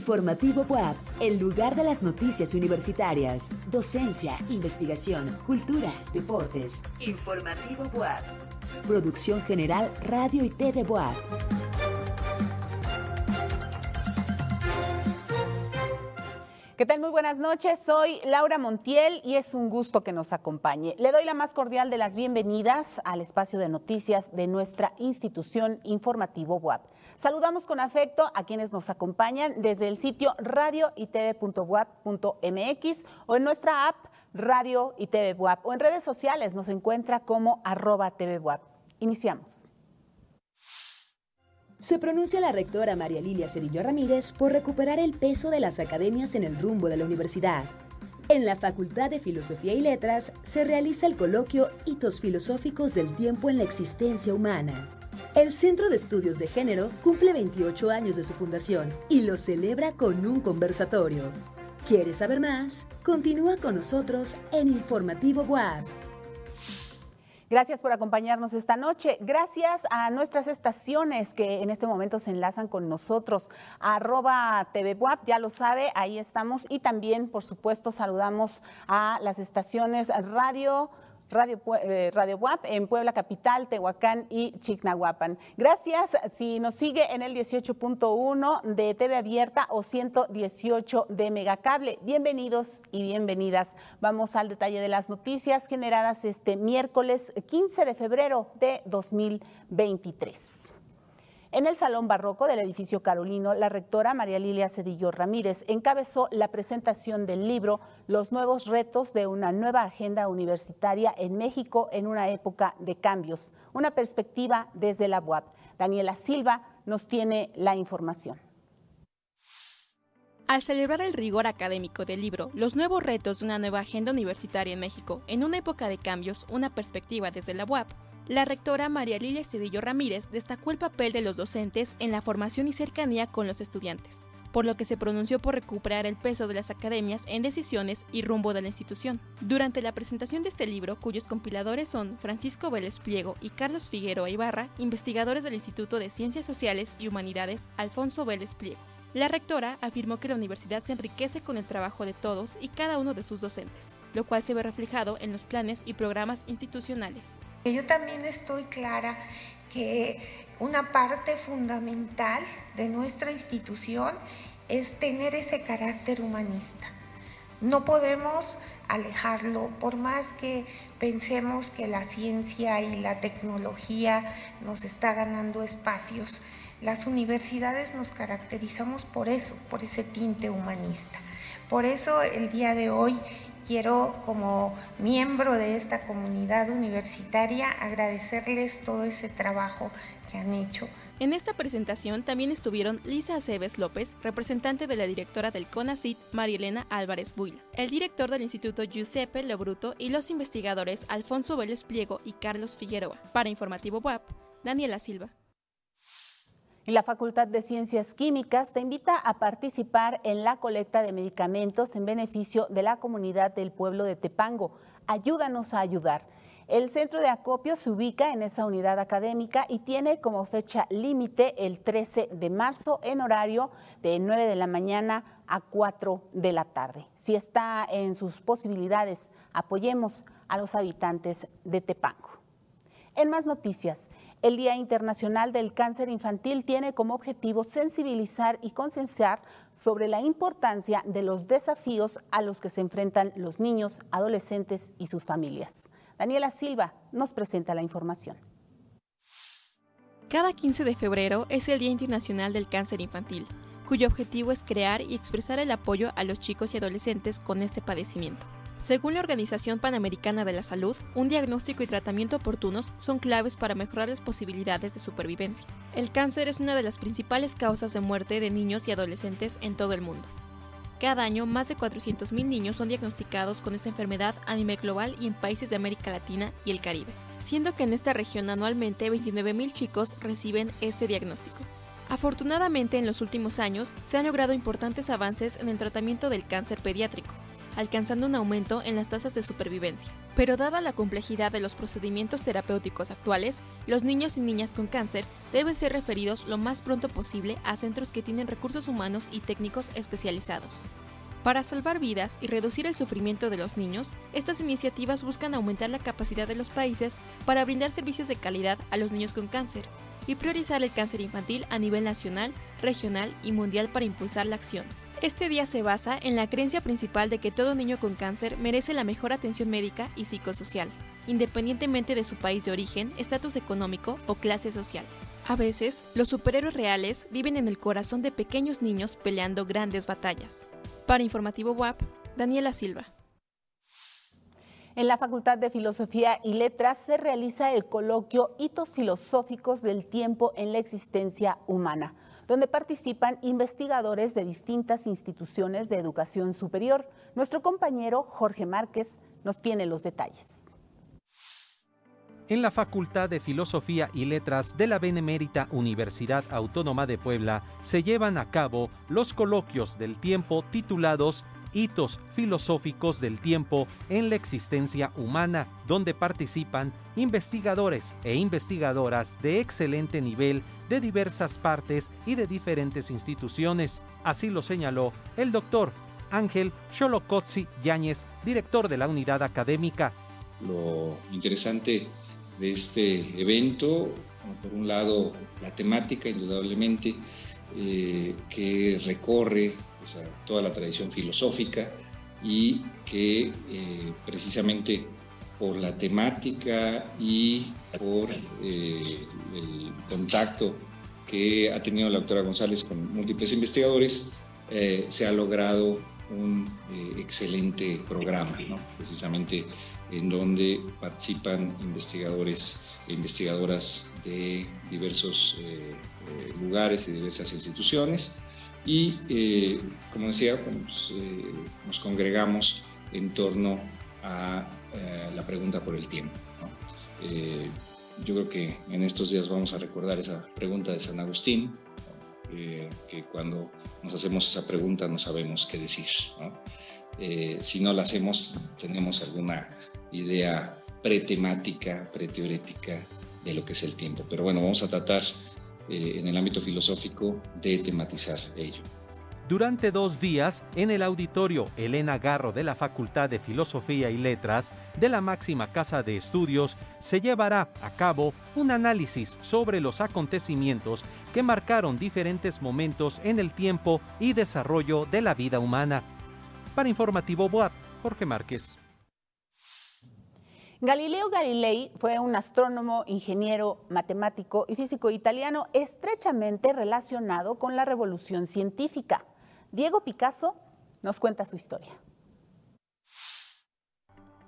Informativo WAP, el lugar de las noticias universitarias, docencia, investigación, cultura, deportes. Informativo WAP. Producción General Radio y TV WAP. ¿Qué tal? Muy buenas noches. Soy Laura Montiel y es un gusto que nos acompañe. Le doy la más cordial de las bienvenidas al espacio de noticias de nuestra institución informativo WAP. Saludamos con afecto a quienes nos acompañan desde el sitio radio y o en nuestra app Radio y TV WAP o en redes sociales nos encuentra como arroba TV WAP. Iniciamos. Se pronuncia la rectora María Lilia Cedillo Ramírez por recuperar el peso de las academias en el rumbo de la universidad. En la Facultad de Filosofía y Letras se realiza el coloquio Hitos Filosóficos del Tiempo en la Existencia Humana. El Centro de Estudios de Género cumple 28 años de su fundación y lo celebra con un conversatorio. ¿Quieres saber más? Continúa con nosotros en Informativo WAP. Gracias por acompañarnos esta noche. Gracias a nuestras estaciones que en este momento se enlazan con nosotros. Arroba TV ya lo sabe, ahí estamos. Y también, por supuesto, saludamos a las estaciones Radio. Radio, eh, Radio WAP en Puebla Capital, Tehuacán y Chignahuapan. Gracias si nos sigue en el 18.1 de TV Abierta o 118 de Megacable. Bienvenidos y bienvenidas. Vamos al detalle de las noticias generadas este miércoles 15 de febrero de 2023. En el Salón Barroco del edificio Carolino, la rectora María Lilia Cedillo Ramírez encabezó la presentación del libro Los nuevos retos de una nueva agenda universitaria en México en una época de cambios, una perspectiva desde la UAP. Daniela Silva nos tiene la información. Al celebrar el rigor académico del libro Los nuevos retos de una nueva agenda universitaria en México en una época de cambios, una perspectiva desde la UAP, la rectora María Lilia Cedillo Ramírez destacó el papel de los docentes en la formación y cercanía con los estudiantes, por lo que se pronunció por recuperar el peso de las academias en decisiones y rumbo de la institución. Durante la presentación de este libro, cuyos compiladores son Francisco Vélez Pliego y Carlos Figueroa Ibarra, investigadores del Instituto de Ciencias Sociales y Humanidades Alfonso Vélez Pliego. La rectora afirmó que la universidad se enriquece con el trabajo de todos y cada uno de sus docentes, lo cual se ve reflejado en los planes y programas institucionales. Yo también estoy clara que una parte fundamental de nuestra institución es tener ese carácter humanista. No podemos alejarlo, por más que pensemos que la ciencia y la tecnología nos está ganando espacios, las universidades nos caracterizamos por eso, por ese tinte humanista. Por eso el día de hoy quiero como miembro de esta comunidad universitaria agradecerles todo ese trabajo que han hecho. En esta presentación también estuvieron Lisa Aceves López, representante de la directora del CONACIT, Marielena Álvarez Buila, el director del Instituto Giuseppe Lobruto y los investigadores Alfonso Vélez Pliego y Carlos Figueroa. Para Informativo WAP, Daniela Silva. La Facultad de Ciencias Químicas te invita a participar en la colecta de medicamentos en beneficio de la comunidad del pueblo de Tepango. Ayúdanos a ayudar. El centro de acopio se ubica en esa unidad académica y tiene como fecha límite el 13 de marzo en horario de 9 de la mañana a 4 de la tarde. Si está en sus posibilidades, apoyemos a los habitantes de Tepango. En más noticias, el Día Internacional del Cáncer Infantil tiene como objetivo sensibilizar y concienciar sobre la importancia de los desafíos a los que se enfrentan los niños, adolescentes y sus familias. Daniela Silva nos presenta la información. Cada 15 de febrero es el Día Internacional del Cáncer Infantil, cuyo objetivo es crear y expresar el apoyo a los chicos y adolescentes con este padecimiento. Según la Organización Panamericana de la Salud, un diagnóstico y tratamiento oportunos son claves para mejorar las posibilidades de supervivencia. El cáncer es una de las principales causas de muerte de niños y adolescentes en todo el mundo. Cada año, más de 400.000 niños son diagnosticados con esta enfermedad a nivel global y en países de América Latina y el Caribe, siendo que en esta región anualmente 29.000 chicos reciben este diagnóstico. Afortunadamente, en los últimos años se han logrado importantes avances en el tratamiento del cáncer pediátrico, alcanzando un aumento en las tasas de supervivencia. Pero dada la complejidad de los procedimientos terapéuticos actuales, los niños y niñas con cáncer deben ser referidos lo más pronto posible a centros que tienen recursos humanos y técnicos especializados. Para salvar vidas y reducir el sufrimiento de los niños, estas iniciativas buscan aumentar la capacidad de los países para brindar servicios de calidad a los niños con cáncer y priorizar el cáncer infantil a nivel nacional, regional y mundial para impulsar la acción. Este día se basa en la creencia principal de que todo niño con cáncer merece la mejor atención médica y psicosocial, independientemente de su país de origen, estatus económico o clase social. A veces, los superhéroes reales viven en el corazón de pequeños niños peleando grandes batallas. Para Informativo WAP, Daniela Silva. En la Facultad de Filosofía y Letras se realiza el coloquio Hitos Filosóficos del Tiempo en la Existencia Humana, donde participan investigadores de distintas instituciones de educación superior. Nuestro compañero Jorge Márquez nos tiene los detalles en la Facultad de Filosofía y Letras de la Benemérita Universidad Autónoma de Puebla se llevan a cabo los coloquios del tiempo titulados Hitos filosóficos del tiempo en la existencia humana, donde participan investigadores e investigadoras de excelente nivel de diversas partes y de diferentes instituciones. Así lo señaló el doctor Ángel Xolocotzi Yáñez, director de la unidad académica. Lo interesante de este evento. Por un lado, la temática, indudablemente, eh, que recorre toda la tradición filosófica y que eh, precisamente por la temática y por eh, el contacto que ha tenido la doctora González con múltiples investigadores, se ha logrado un excelente programa, precisamente en donde participan investigadores e investigadoras de diversos eh, eh, lugares y diversas instituciones. Y, eh, como decía, pues, nos congregamos en torno a la pregunta por el tiempo. yo creo que en estos días vamos a recordar esa pregunta de San Agustín, que cuando nos hacemos esa pregunta no sabemos qué decir. si no la hacemos, tenemos alguna idea pretemática, preteorética de lo que es el tiempo. Pero bueno, vamos a tratar eh, en el ámbito filosófico de tematizar ello. Durante dos días, en el auditorio Elena Garro de la Facultad de Filosofía y Letras de la máxima casa de estudios, se llevará a cabo un análisis sobre los acontecimientos que marcaron diferentes momentos en el tiempo y desarrollo de la vida humana. Para Informativo Boab, Jorge Márquez. Galileo Galilei fue un astrónomo, ingeniero, matemático y físico italiano estrechamente relacionado con la revolución científica. Diego Picasso nos cuenta su historia.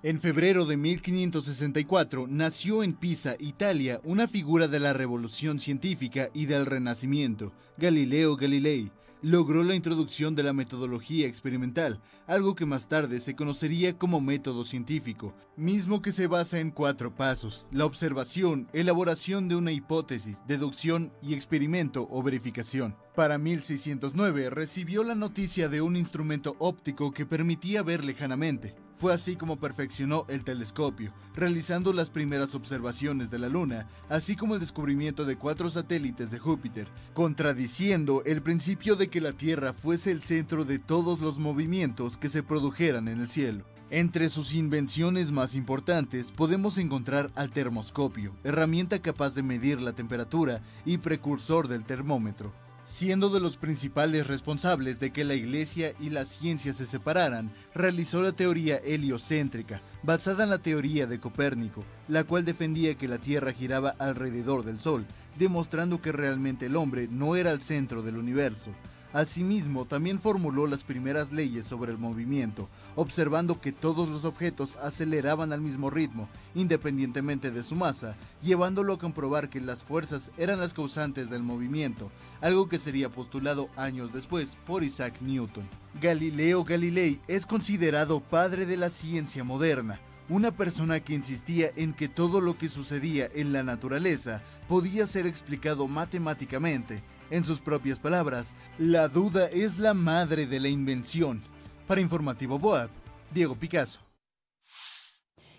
En febrero de 1564 nació en Pisa, Italia, una figura de la revolución científica y del renacimiento, Galileo Galilei logró la introducción de la metodología experimental, algo que más tarde se conocería como método científico, mismo que se basa en cuatro pasos, la observación, elaboración de una hipótesis, deducción y experimento o verificación. Para 1609 recibió la noticia de un instrumento óptico que permitía ver lejanamente. Fue así como perfeccionó el telescopio, realizando las primeras observaciones de la Luna, así como el descubrimiento de cuatro satélites de Júpiter, contradiciendo el principio de que la Tierra fuese el centro de todos los movimientos que se produjeran en el cielo. Entre sus invenciones más importantes podemos encontrar al termoscopio, herramienta capaz de medir la temperatura y precursor del termómetro siendo de los principales responsables de que la Iglesia y la ciencia se separaran, realizó la teoría heliocéntrica, basada en la teoría de Copérnico, la cual defendía que la Tierra giraba alrededor del Sol, demostrando que realmente el hombre no era el centro del universo. Asimismo, también formuló las primeras leyes sobre el movimiento, observando que todos los objetos aceleraban al mismo ritmo, independientemente de su masa, llevándolo a comprobar que las fuerzas eran las causantes del movimiento, algo que sería postulado años después por Isaac Newton. Galileo Galilei es considerado padre de la ciencia moderna, una persona que insistía en que todo lo que sucedía en la naturaleza podía ser explicado matemáticamente, en sus propias palabras, la duda es la madre de la invención. Para Informativo Boab, Diego Picasso.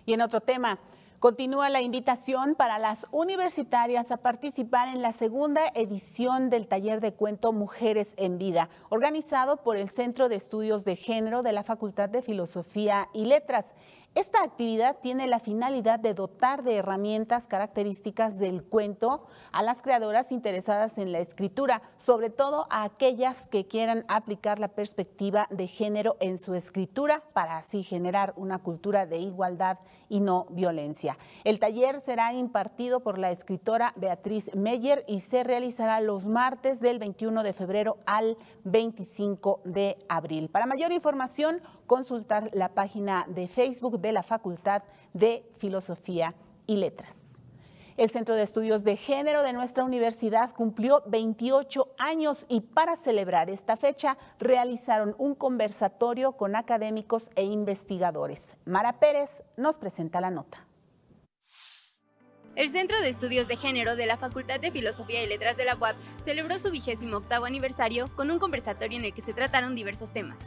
Y en otro tema, Continúa la invitación para las universitarias a participar en la segunda edición del taller de cuento Mujeres en Vida, organizado por el Centro de Estudios de Género de la Facultad de Filosofía y Letras. Esta actividad tiene la finalidad de dotar de herramientas características del cuento a las creadoras interesadas en la escritura, sobre todo a aquellas que quieran aplicar la perspectiva de género en su escritura para así generar una cultura de igualdad y no violencia. El taller será impartido por la escritora Beatriz Meyer y se realizará los martes del 21 de febrero al 25 de abril. Para mayor información, consultar la página de Facebook de la Facultad de Filosofía y Letras. El Centro de Estudios de Género de nuestra universidad cumplió 28 años y para celebrar esta fecha realizaron un conversatorio con académicos e investigadores. Mara Pérez nos presenta la nota. El Centro de Estudios de Género de la Facultad de Filosofía y Letras de la UAP celebró su vigésimo octavo aniversario con un conversatorio en el que se trataron diversos temas.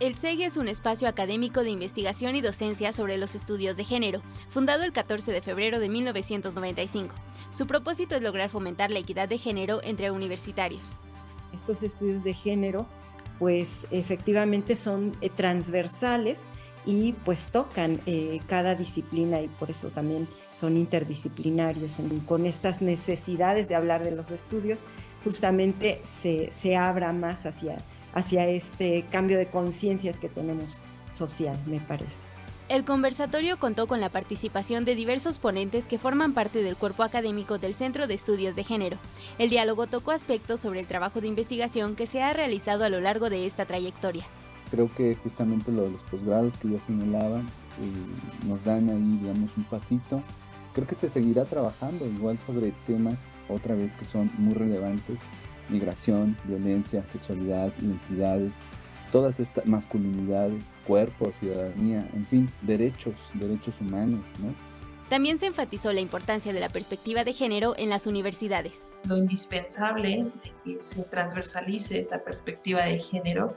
El SEG es un espacio académico de investigación y docencia sobre los estudios de género, fundado el 14 de febrero de 1995. Su propósito es lograr fomentar la equidad de género entre universitarios. Estos estudios de género, pues efectivamente son eh, transversales y pues tocan eh, cada disciplina y por eso también son interdisciplinarios. Con estas necesidades de hablar de los estudios, justamente se, se abra más hacia hacia este cambio de conciencias que tenemos social, me parece. El conversatorio contó con la participación de diversos ponentes que forman parte del cuerpo académico del Centro de Estudios de Género. El diálogo tocó aspectos sobre el trabajo de investigación que se ha realizado a lo largo de esta trayectoria. Creo que justamente lo de los posgrados que ya señalaban eh, nos dan ahí, digamos, un pasito. Creo que se seguirá trabajando igual sobre temas, otra vez, que son muy relevantes migración, violencia, sexualidad, identidades, todas estas masculinidades, cuerpos, ciudadanía, en fin, derechos, derechos humanos, ¿no? También se enfatizó la importancia de la perspectiva de género en las universidades. Lo indispensable de que se transversalice esta perspectiva de género,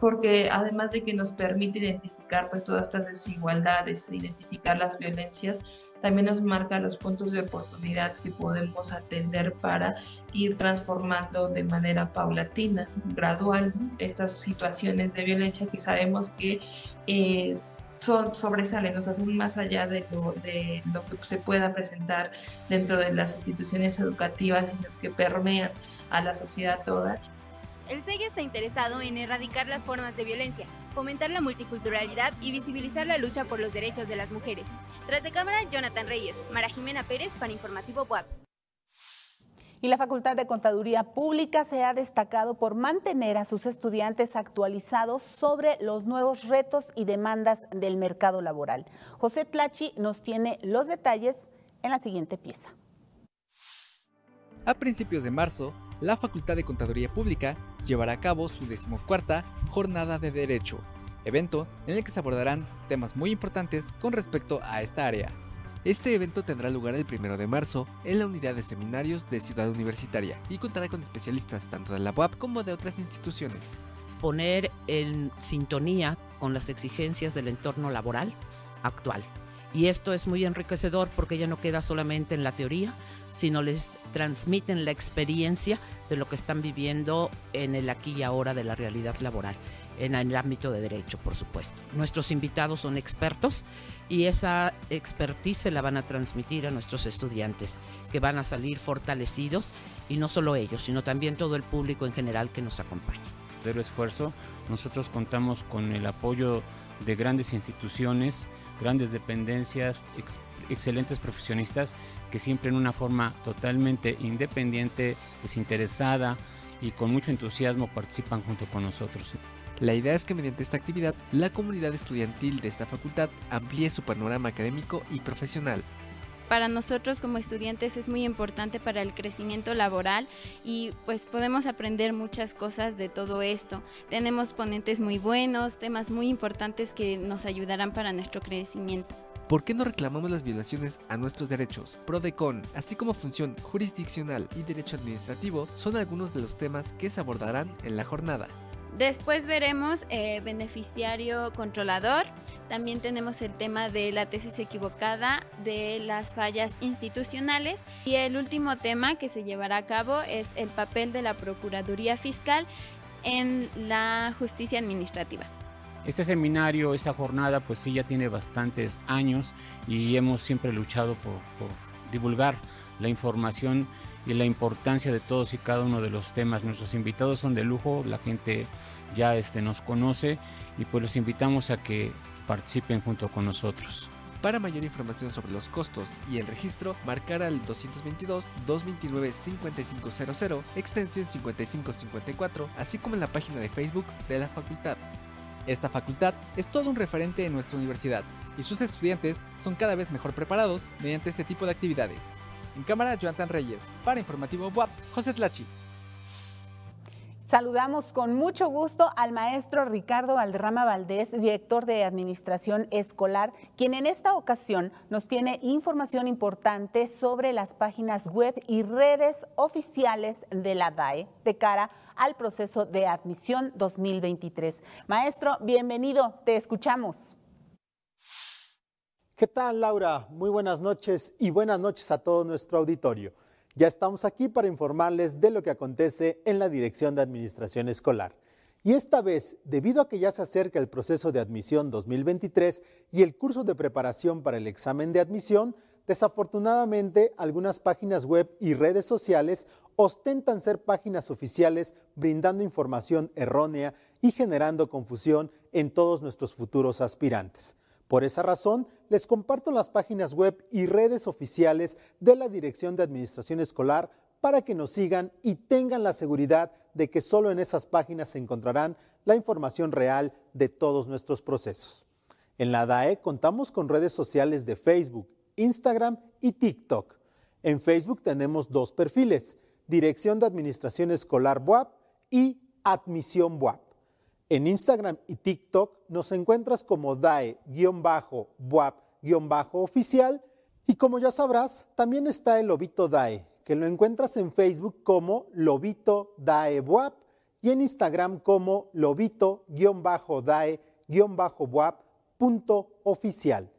porque además de que nos permite identificar pues, todas estas desigualdades, identificar las violencias, también nos marca los puntos de oportunidad que podemos atender para ir transformando de manera paulatina, gradual, estas situaciones de violencia que sabemos que eh, son, sobresalen, nos hacen más allá de lo, de lo que se pueda presentar dentro de las instituciones educativas, sino que permean a la sociedad toda. El SEG está interesado en erradicar las formas de violencia, fomentar la multiculturalidad y visibilizar la lucha por los derechos de las mujeres. Tras de cámara, Jonathan Reyes, Mara Jimena Pérez para Informativo WAP. Y la Facultad de Contaduría Pública se ha destacado por mantener a sus estudiantes actualizados sobre los nuevos retos y demandas del mercado laboral. José Tlachi nos tiene los detalles en la siguiente pieza. A principios de marzo, la Facultad de Contaduría Pública llevará a cabo su decimocuarta Jornada de Derecho, evento en el que se abordarán temas muy importantes con respecto a esta área. Este evento tendrá lugar el 1 de marzo en la unidad de seminarios de Ciudad Universitaria y contará con especialistas tanto de la UAP como de otras instituciones. Poner en sintonía con las exigencias del entorno laboral actual. Y esto es muy enriquecedor porque ya no queda solamente en la teoría, sino les transmiten la experiencia de lo que están viviendo en el aquí y ahora de la realidad laboral, en el ámbito de derecho, por supuesto. Nuestros invitados son expertos y esa expertise se la van a transmitir a nuestros estudiantes, que van a salir fortalecidos y no solo ellos, sino también todo el público en general que nos acompaña. Cero esfuerzo, nosotros contamos con el apoyo de grandes instituciones, grandes dependencias, excelentes profesionistas que siempre en una forma totalmente independiente, desinteresada y con mucho entusiasmo participan junto con nosotros. La idea es que mediante esta actividad, la comunidad estudiantil de esta facultad amplíe su panorama académico y profesional. Para nosotros como estudiantes es muy importante para el crecimiento laboral y pues podemos aprender muchas cosas de todo esto. Tenemos ponentes muy buenos, temas muy importantes que nos ayudarán para nuestro crecimiento. ¿Por qué no reclamamos las violaciones a nuestros derechos? PRODECON, así como función jurisdiccional y derecho administrativo, son algunos de los temas que se abordarán en la jornada. Después veremos eh, beneficiario controlador. También tenemos el tema de la tesis equivocada, de las fallas institucionales. Y el último tema que se llevará a cabo es el papel de la Procuraduría Fiscal en la justicia administrativa. Este seminario, esta jornada, pues sí, ya tiene bastantes años y hemos siempre luchado por, divulgar la información y la importancia de todos y cada uno de los temas. Nuestros invitados son de lujo, la gente ya este, nos conoce y pues los invitamos a que participen junto con nosotros. Para mayor información sobre los costos y el registro, marcar al 222-229-5500, extensión 5554, así como en la página de Facebook de la facultad. Esta facultad es todo un referente en nuestra universidad y sus estudiantes son cada vez mejor preparados mediante este tipo de actividades. En cámara, Jonathan Reyes. Para Informativo WAP, José Tlachi. Saludamos con mucho gusto al maestro Ricardo Valderrama Valdés, director de Administración Escolar, quien en esta ocasión nos tiene información importante sobre las páginas web y redes oficiales de la DAE de cara al proceso de admisión 2023. Maestro, bienvenido, te escuchamos. ¿Qué tal, Laura? Muy buenas noches y buenas noches a todo nuestro auditorio. Ya estamos aquí para informarles de lo que acontece en la Dirección de Administración Escolar. Y esta vez, debido a que ya se acerca el proceso de admisión 2023 y el curso de preparación para el examen de admisión, desafortunadamente algunas páginas web y redes sociales ostentan ser páginas oficiales brindando información errónea y generando confusión en todos nuestros futuros aspirantes. Por esa razón, les comparto las páginas web y redes oficiales de la Dirección de Administración Escolar para que nos sigan y tengan la seguridad de que solo en esas páginas se encontrarán la información real de todos nuestros procesos. En la DAE contamos con redes sociales de Facebook, Instagram y TikTok. En Facebook tenemos dos perfiles, Dirección de Administración Escolar BUAP y Admisión BUAP. En Instagram y TikTok nos encuentras como DAE-BUAP-oficial y como ya sabrás, también está el Lobito DAE, que lo encuentras en Facebook como Lobito DAE BUAP y en Instagram como Lobito-DAE-BUAP.oficial.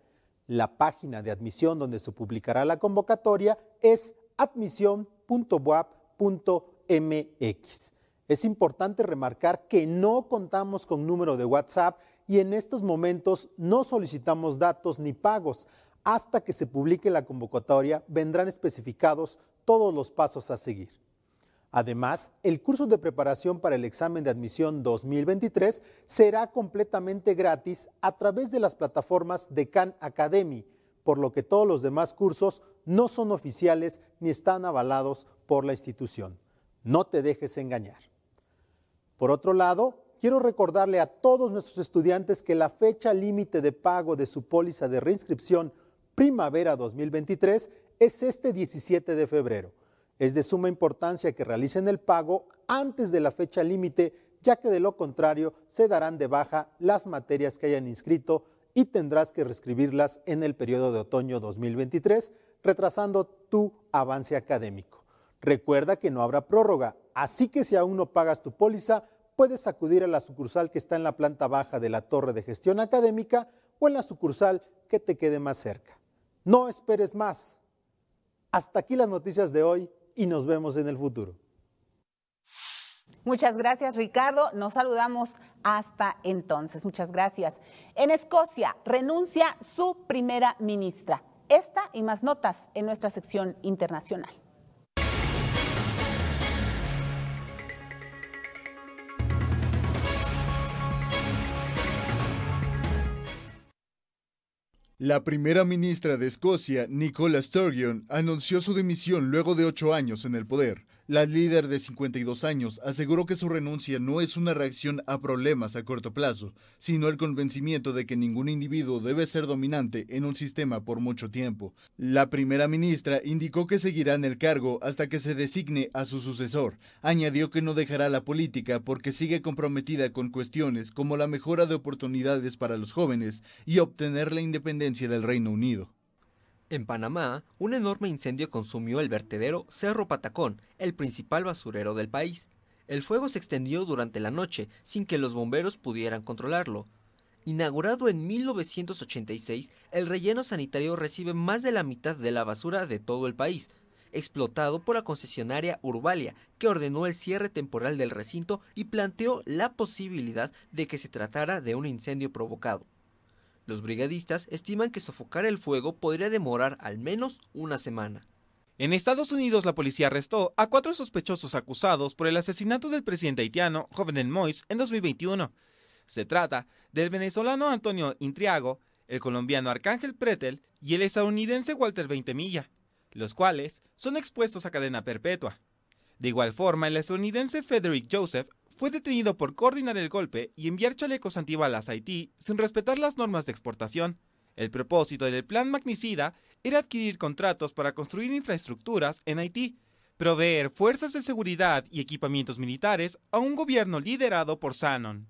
La página de admisión donde se publicará la convocatoria es admisión.buap.mx. Es importante remarcar que no contamos con número de WhatsApp y en estos momentos no solicitamos datos ni pagos. Hasta que se publique la convocatoria vendrán especificados todos los pasos a seguir. Además, el curso de preparación para el examen de admisión 2023 será completamente gratis a través de las plataformas de Khan Academy, por lo que todos los demás cursos no son oficiales ni están avalados por la institución. No te dejes engañar. Por otro lado, quiero recordarle a todos nuestros estudiantes que la fecha límite de pago de su póliza de reinscripción primavera 2023 es este 17 de febrero. Es de suma importancia que realicen el pago antes de la fecha límite, ya que de lo contrario se darán de baja las materias que hayan inscrito y tendrás que reescribirlas en el periodo de otoño 2023, retrasando tu avance académico. Recuerda que no habrá prórroga, así que si aún no pagas tu póliza, puedes acudir a la sucursal que está en la planta baja de la torre de gestión académica o en la sucursal que te quede más cerca. No esperes más. Hasta aquí las noticias de hoy y nos vemos en el futuro. Muchas gracias, Ricardo. Nos saludamos hasta entonces. Muchas gracias. En Escocia renuncia su primera ministra. Esta y más notas en nuestra sección internacional. La primera ministra de Escocia, Nicola Sturgeon, anunció su dimisión luego de ocho años en el poder. La líder de 52 años aseguró que su renuncia no es una reacción a problemas a corto plazo, sino el convencimiento de que ningún individuo debe ser dominante en un sistema por mucho tiempo. La primera ministra indicó que seguirá en el cargo hasta que se designe a su sucesor. Añadió que no dejará la política porque sigue comprometida con cuestiones como la mejora de oportunidades para los jóvenes y obtener la independencia del Reino Unido. En Panamá, un enorme incendio consumió el vertedero Cerro Patacón, el principal basurero del país. El fuego se extendió durante la noche sin que los bomberos pudieran controlarlo. Inaugurado en 1986, el relleno sanitario recibe más de la mitad de la basura de todo el país, explotado por la concesionaria Urbalia, que ordenó el cierre temporal del recinto y planteó la posibilidad de que se tratara de un incendio provocado. Los brigadistas estiman que sofocar el fuego podría demorar al menos una semana. En Estados Unidos, la policía arrestó a cuatro sospechosos acusados por el asesinato del presidente haitiano Jovenel Moïse en 2021. Se trata del venezolano Antonio Intriago, el colombiano Arcángel Pretel y el estadounidense Walter Veintemilla, los cuales son expuestos a cadena perpetua. De igual forma, el estadounidense Frederick Joseph fue detenido por coordinar el golpe y enviar chalecos antibalas a Haití sin respetar las normas de exportación. El propósito del plan magnicida era adquirir contratos para construir infraestructuras en Haití, proveer fuerzas de seguridad y equipamientos militares a un gobierno liderado por Sanon.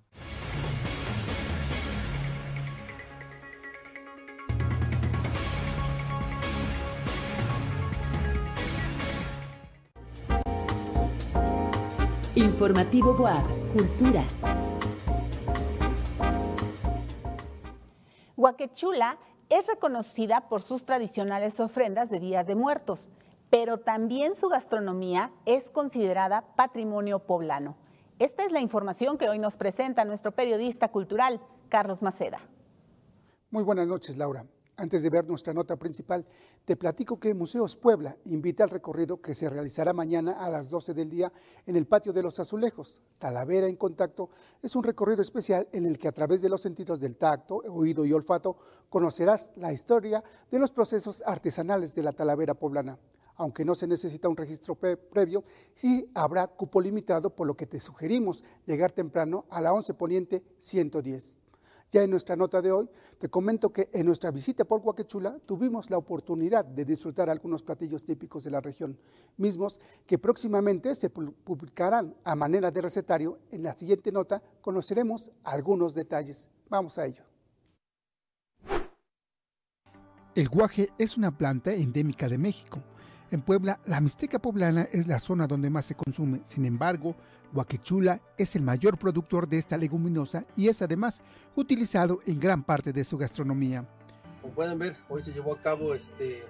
Informativo Boab, Cultura. Huaquechula es reconocida por sus tradicionales ofrendas de Día de Muertos, pero también su gastronomía es considerada patrimonio poblano. Esta es la información que hoy nos presenta nuestro periodista cultural, Carlos Maceda. Muy buenas noches, Laura. Antes de ver nuestra nota principal, te platico que Museos Puebla invita al recorrido que se realizará mañana a las 12 del día en el Patio de los Azulejos. Talavera en Contacto es un recorrido especial en el que a través de los sentidos del tacto, oído y olfato conocerás la historia de los procesos artesanales de la Talavera poblana. Aunque no se necesita un registro previo, sí habrá cupo limitado, por lo que te sugerimos llegar temprano a la 11 Poniente 110. Ya en nuestra nota de hoy te comento que en nuestra visita por Huaquechula tuvimos la oportunidad de disfrutar algunos platillos típicos de la región, mismos que próximamente se publicarán a manera de recetario. En la siguiente nota conoceremos algunos detalles. Vamos a ello. El guaje es una planta endémica de México en Puebla, la mixteca poblana es la zona donde más se consume. Sin embargo, Huaquechula es el mayor productor de esta leguminosa y es además utilizado en gran parte de su gastronomía. Como pueden ver, hoy se llevó a cabo este,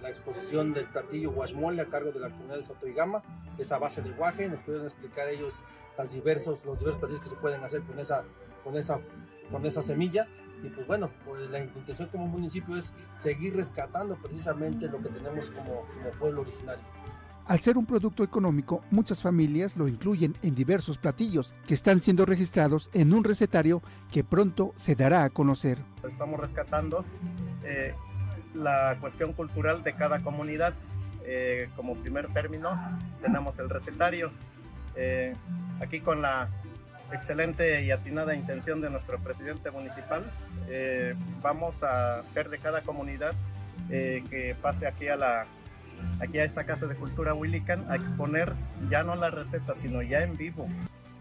la exposición del platillo guasmole a cargo de la comunidad de Sotoigama, esa base de guaje. Nos pudieron explicar ellos las diversos, los diversos platillos que se pueden hacer con esa, con esa, con esa semilla y pues bueno, pues la intención como municipio es seguir rescatando precisamente lo que tenemos como, como pueblo originario. Al ser un producto económico, muchas familias lo incluyen en diversos platillos que están siendo registrados en un recetario que pronto se dará a conocer. Estamos rescatando eh, la cuestión cultural de cada comunidad. Eh, como primer término tenemos el recetario. Eh, aquí con la excelente y atinada intención de nuestro presidente municipal. Eh, vamos a hacer de cada comunidad eh, que pase aquí a la aquí a esta casa de cultura Willican a exponer ya no la receta sino ya en vivo.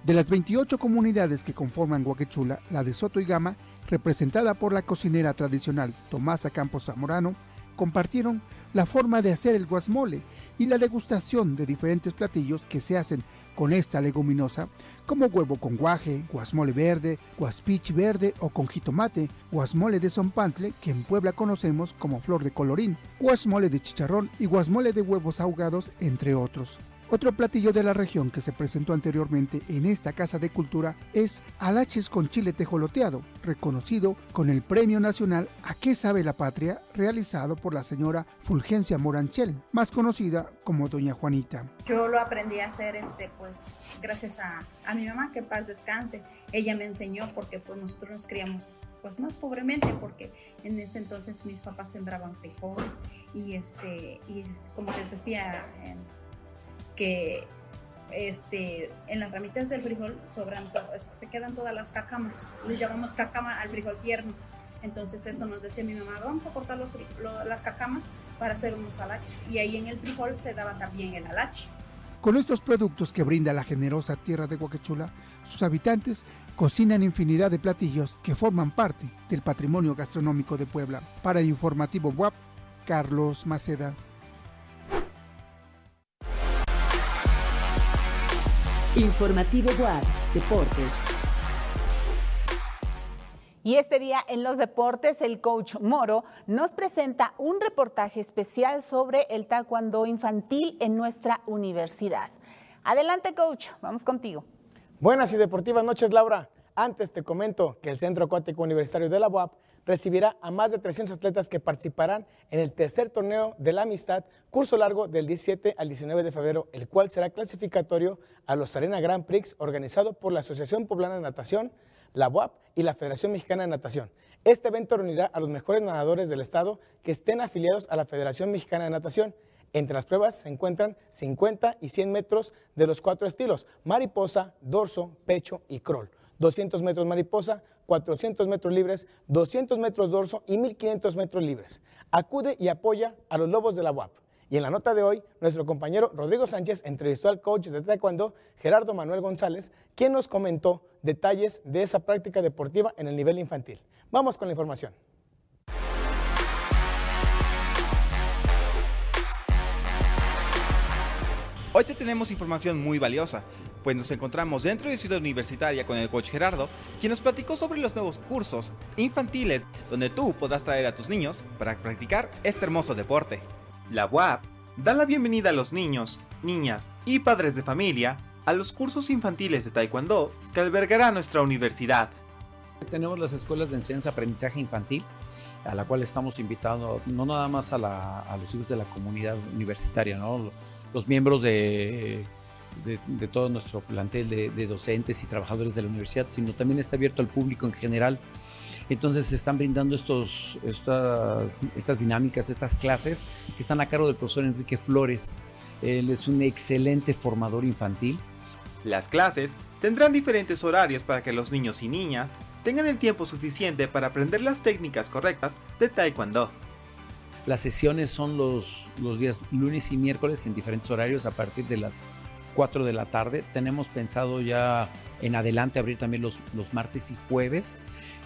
De las 28 comunidades que conforman Guaquechula, la de Soto y Gama, representada por la cocinera tradicional Tomasa Campos Zamorano, compartieron la forma de hacer el guasmole y la degustación de diferentes platillos que se hacen con esta leguminosa, como huevo con guaje, guasmole verde, guaspich verde o con jitomate, guasmole de zompantle, que en Puebla conocemos como flor de colorín, guasmole de chicharrón y guasmole de huevos ahogados, entre otros. Otro platillo de la región que se presentó anteriormente en esta Casa de Cultura es alaches con chile tejoloteado, reconocido con el Premio Nacional A qué sabe la patria, realizado por la señora Fulgencia Moranchel, más conocida como Doña Juanita. Yo lo aprendí a hacer este, pues, gracias a, a mi mamá, que paz descanse. Ella me enseñó porque pues nosotros nos criamos pues más pobremente porque en ese entonces mis papás sembraban frijol y este y como les decía que este, en las ramitas del frijol sobran, se quedan todas las cacamas, les llamamos cacama al frijol tierno. Entonces eso nos decía mi mamá, vamos a cortar los, las cacamas para hacer unos alaches. Y ahí en el frijol se daba también el alache. Con estos productos que brinda la generosa tierra de Huaquechula, sus habitantes cocinan infinidad de platillos que forman parte del patrimonio gastronómico de Puebla. Para Informativo WAP, Carlos Maceda. Informativo WAP, Deportes. Y este día en los deportes, el coach Moro nos presenta un reportaje especial sobre el taekwondo infantil en nuestra universidad. Adelante, coach, vamos contigo. Buenas y deportivas noches, Laura. Antes te comento que el Centro Acuático Universitario de la UAP recibirá a más de 300 atletas que participarán en el tercer torneo de la amistad, curso largo del 17 al 19 de febrero, el cual será clasificatorio a los Arena Grand Prix organizado por la Asociación Poblana de Natación, la UAP y la Federación Mexicana de Natación. Este evento reunirá a los mejores nadadores del estado que estén afiliados a la Federación Mexicana de Natación. Entre las pruebas se encuentran 50 y 100 metros de los cuatro estilos, mariposa, dorso, pecho y crawl. 200 metros mariposa, 400 metros libres, 200 metros dorso y 1500 metros libres. Acude y apoya a los lobos de la UAP. Y en la nota de hoy, nuestro compañero Rodrigo Sánchez entrevistó al coach de taekwondo Gerardo Manuel González, quien nos comentó detalles de esa práctica deportiva en el nivel infantil. Vamos con la información. Hoy te tenemos información muy valiosa, pues nos encontramos dentro de Ciudad Universitaria con el coach Gerardo, quien nos platicó sobre los nuevos cursos infantiles donde tú podrás traer a tus niños para practicar este hermoso deporte. La UAP da la bienvenida a los niños, niñas y padres de familia a los cursos infantiles de Taekwondo que albergará nuestra universidad. Tenemos las escuelas de enseñanza-aprendizaje infantil, a la cual estamos invitando no nada más a, los hijos de la comunidad universitaria, ¿no? los miembros de, de, todo nuestro plantel de, docentes y trabajadores de la universidad, sino también está abierto al público en general. Entonces se están brindando estos, estas, estas dinámicas, estas clases que están a cargo del profesor Enrique Flores. Él es un excelente formador infantil. Las clases tendrán diferentes horarios para que los niños y niñas tengan el tiempo suficiente para aprender las técnicas correctas de Taekwondo. Las sesiones son los, los días lunes y miércoles en diferentes horarios a partir de las 4 de la tarde. Tenemos pensado ya en adelante abrir también los, los martes y jueves.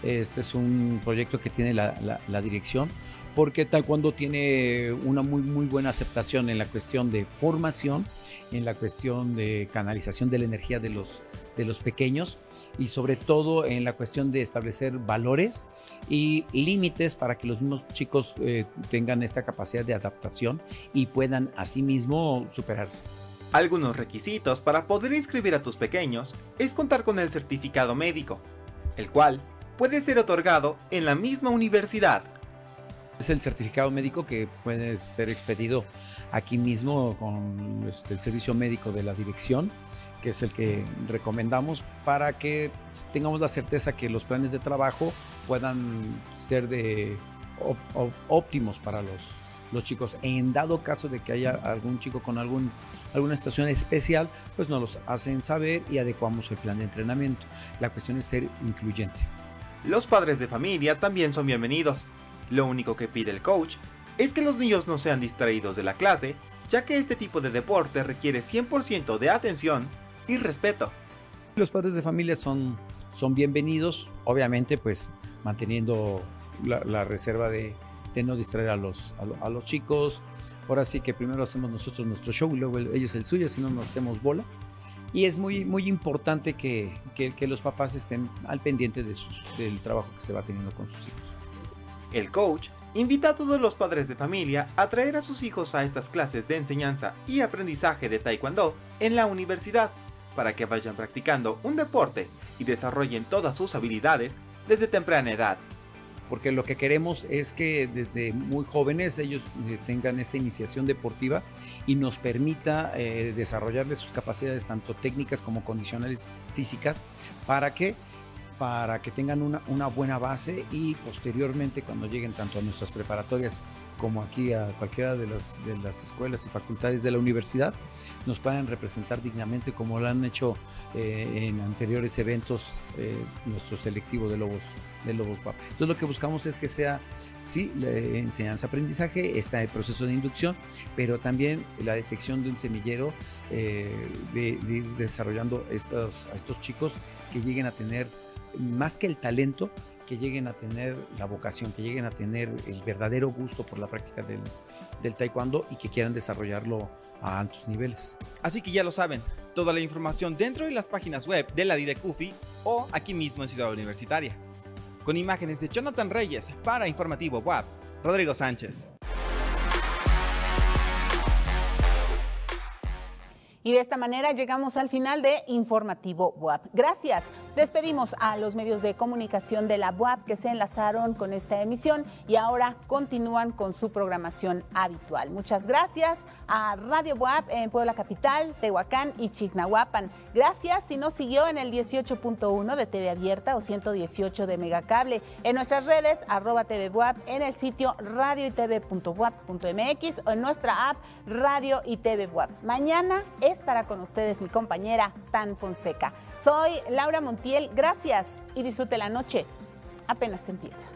Este es un proyecto que tiene la, la, dirección porque Taekwondo tiene una muy, muy buena aceptación en la cuestión de formación, en la cuestión de canalización de la energía de los, de los pequeños y sobre todo en la cuestión de establecer valores y límites para que los mismos chicos eh, tengan esta capacidad de adaptación y puedan asimismo superarse. Algunos requisitos para poder inscribir a tus pequeños es contar con el certificado médico, el cual puede ser otorgado en la misma universidad. Es el certificado médico que puede ser expedido aquí mismo con este, el servicio médico de la dirección, que es el que recomendamos para que tengamos la certeza que los planes de trabajo puedan ser de óptimos para los, los chicos. En dado caso de que haya algún chico con algún, alguna situación especial, pues nos los hacen saber y adecuamos el plan de entrenamiento. La cuestión es ser incluyente. Los padres de familia también son bienvenidos. Lo único que pide el coach es que los niños no sean distraídos de la clase, ya que este tipo de deporte requiere 100% de atención y respeto. Los padres de familia son, son bienvenidos, obviamente pues manteniendo la reserva de, de no distraer a los, a, los chicos. Ahora sí que primero hacemos nosotros nuestro show y luego ellos el suyo, si no nos hacemos bolas. Y es muy, muy importante que, que, los papás estén al pendiente de sus, del trabajo que se va teniendo con sus hijos. El coach invita a todos los padres de familia a traer a sus hijos a estas clases de enseñanza y aprendizaje de Taekwondo en la universidad para que vayan practicando un deporte y desarrollen todas sus habilidades desde temprana edad porque lo que queremos es que desde muy jóvenes ellos eh, tengan esta iniciación deportiva y nos permita eh, desarrollarles sus capacidades tanto técnicas como condicionales físicas para que para que tengan una, una, buena base y posteriormente cuando lleguen tanto a nuestras preparatorias como aquí a cualquiera de las, de las escuelas y facultades de la universidad, nos puedan representar dignamente como lo han hecho eh, en anteriores eventos eh, nuestro selectivo de Lobos, de Lobos WAP. Entonces lo que buscamos es que sea, sí, enseñanza-aprendizaje, está el proceso de inducción, pero también la detección de un semillero eh, de, de, desarrollando estos, a estos chicos que lleguen a tener más que el talento, que lleguen a tener la vocación, que lleguen a tener el verdadero gusto por la práctica del, del taekwondo y que quieran desarrollarlo a altos niveles. Así que ya lo saben, toda la información dentro de las páginas web de la DIDECUFI o aquí mismo en Ciudad Universitaria. Con imágenes de Jonathan Reyes para Informativo WAP, Rodrigo Sánchez. Y de esta manera llegamos al final de Informativo WAP. Gracias. Despedimos a los medios de comunicación de la WAP que se enlazaron con esta emisión y ahora continúan con su programación habitual. Muchas gracias a Radio WAP en Puebla Capital, Tehuacán y Chignahuapan. Gracias si nos siguió en el 18.1 de TV Abierta o 118 de Megacable. En nuestras redes, arroba TV WAP, en el sitio radio y o en nuestra app Radio y TV WAP. Mañana estará con ustedes mi compañera Tan Fonseca. Soy Laura Montiel, gracias y disfrute la noche. Apenas empieza.